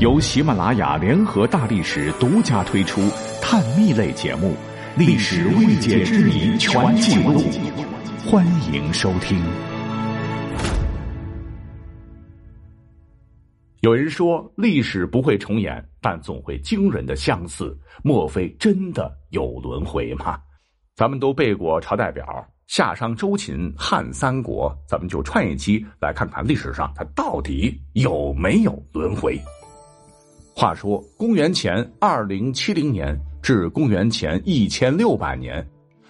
由喜马拉雅联合大历史独家推出探秘类节目《历史未解之谜全记录》，欢迎收听。有人说历史不会重演，但总会惊人的相似。莫非真的有轮回吗？咱们都背过朝代表，夏商周秦汉三国，咱们就串一期来看看历史上它到底有没有轮回。话说，公元前二零七零年至公元前一千六百年，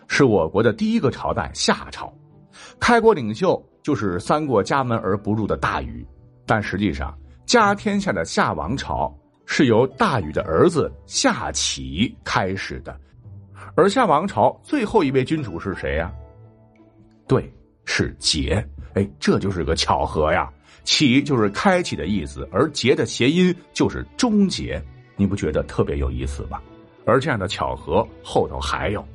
是我国的第一个朝代夏朝，开国领袖就是三过家门而不入的大禹。但实际上，家天下的夏王朝是由大禹的儿子夏启开始的，而夏王朝最后一位君主是谁呀？对，是劫。哎，这就是个巧合呀。起就是开启的意思，而结的谐音就是终结，你不觉得特别有意思吗？而这样的巧合后头还有。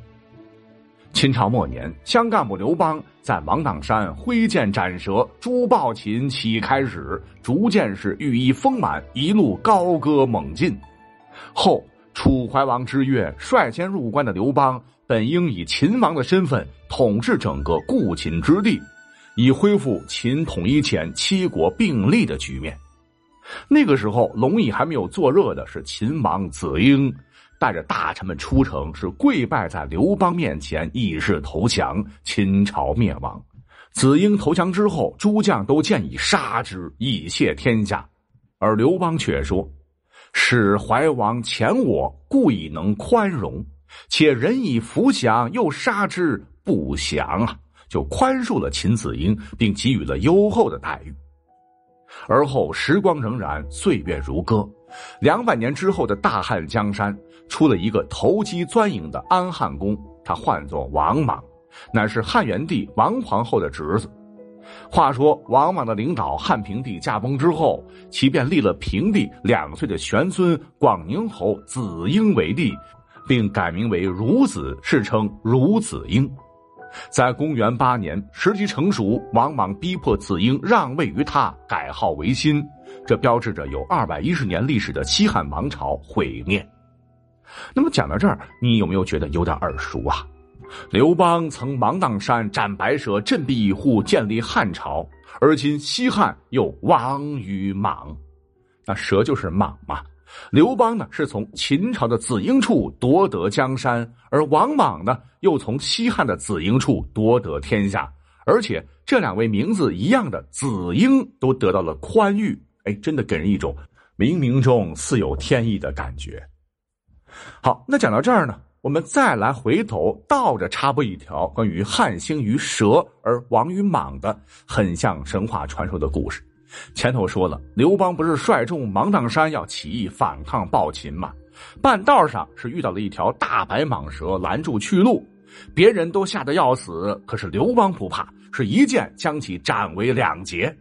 秦朝末年，乡干部刘邦在芒砀山挥剑斩蛇，诛暴秦，起开始，逐渐是羽翼丰满，一路高歌猛进。后楚怀王之月率先入关的刘邦，本应以秦王的身份统治整个故秦之地。以恢复秦统一前七国并立的局面。那个时候，龙椅还没有坐热的是秦王子婴，带着大臣们出城，是跪拜在刘邦面前，以示投降，秦朝灭亡。子婴投降之后，诸将都建议杀之，以谢天下。而刘邦却说：“使怀王遣我，故以能宽容；且人以福享，又杀之，不祥啊。”就宽恕了秦子婴，并给予了优厚的待遇。而后时光荏苒，岁月如歌。两百年之后的大汉江山，出了一个投机钻营的安汉公，他唤作王莽，乃是汉元帝王皇后的侄子。话说王莽的领导汉平帝驾崩之后，其便立了平帝两岁的玄孙广宁侯子婴为帝，并改名为孺子，世称孺子婴。在公元八年，时机成熟，王莽逼迫子婴让位于他，改号为新。这标志着有二百一十年历史的西汉王朝毁灭。那么讲到这儿，你有没有觉得有点耳熟啊？刘邦曾芒砀山斩白蛇，振臂一呼，建立汉朝。而今西汉又亡于莽，那蛇就是莽嘛。刘邦呢，是从秦朝的子婴处夺得江山，而王莽呢，又从西汉的子婴处夺得天下。而且这两位名字一样的子婴都得到了宽裕，哎，真的给人一种冥冥中似有天意的感觉。好，那讲到这儿呢，我们再来回头倒着插播一条关于汉兴于蛇而亡于莽的很像神话传说的故事。前头说了，刘邦不是率众芒砀山要起义反抗暴秦吗？半道上是遇到了一条大白蟒蛇拦住去路，别人都吓得要死，可是刘邦不怕，是一剑将其斩为两截。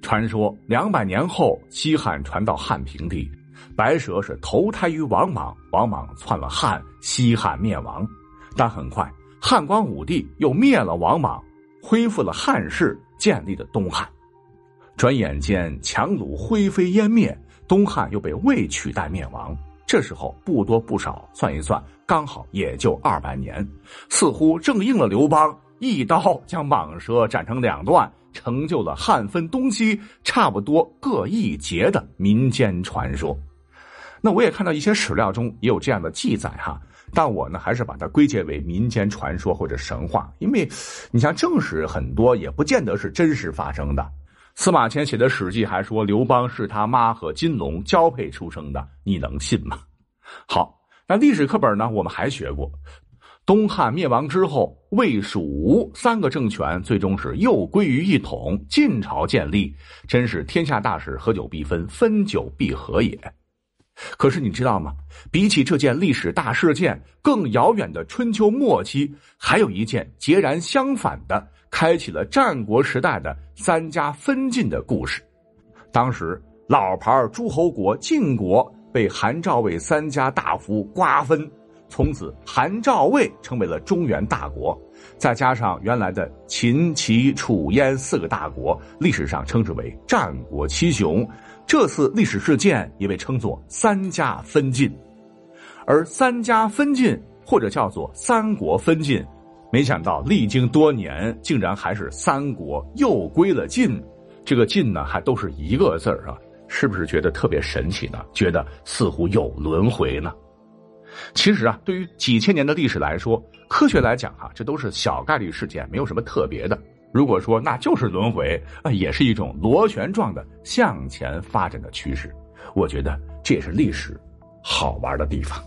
传说两百年后，西汉传到汉平帝，白蛇是投胎于王莽，王莽篡了汉，西汉灭亡。但很快，汉光武帝又灭了王莽，恢复了汉室，建立了东汉。转眼间，强弩灰飞烟灭，东汉又被魏取代灭亡。这时候不多不少，算一算，刚好也就二百年，似乎正应了刘邦一刀将蟒蛇斩成两段，成就了汉分东西差不多各一节的民间传说。那我也看到一些史料中也有这样的记载哈，但我呢还是把它归结为民间传说或者神话，因为你像正史很多也不见得是真实发生的。司马迁写的《史记》还说刘邦是他妈和金龙交配出生的，你能信吗？好，那历史课本呢？我们还学过，东汉灭亡之后，魏、蜀、吴三个政权最终是又归于一统，晋朝建立，真是天下大事，合久必分，分久必合也。可是你知道吗？比起这件历史大事件，更遥远的春秋末期，还有一件截然相反的。开启了战国时代的三家分晋的故事。当时老牌诸侯国晋国被韩赵魏三家大夫瓜分，从此韩赵魏成为了中原大国。再加上原来的秦、齐、楚、燕四个大国，历史上称之为战国七雄。这次历史事件也被称作三家分晋，而三家分晋或者叫做三国分晋，没想到历经多年，竟然还是三国又归了晋。这个晋呢，还都是一个字儿啊，是不是觉得特别神奇呢？觉得似乎有轮回呢？其实啊，对于几千年的历史来说，科学来讲哈，这都是小概率事件，没有什么特别的。如果说那就是轮回啊，也是一种螺旋状的向前发展的趋势。我觉得这也是历史好玩的地方。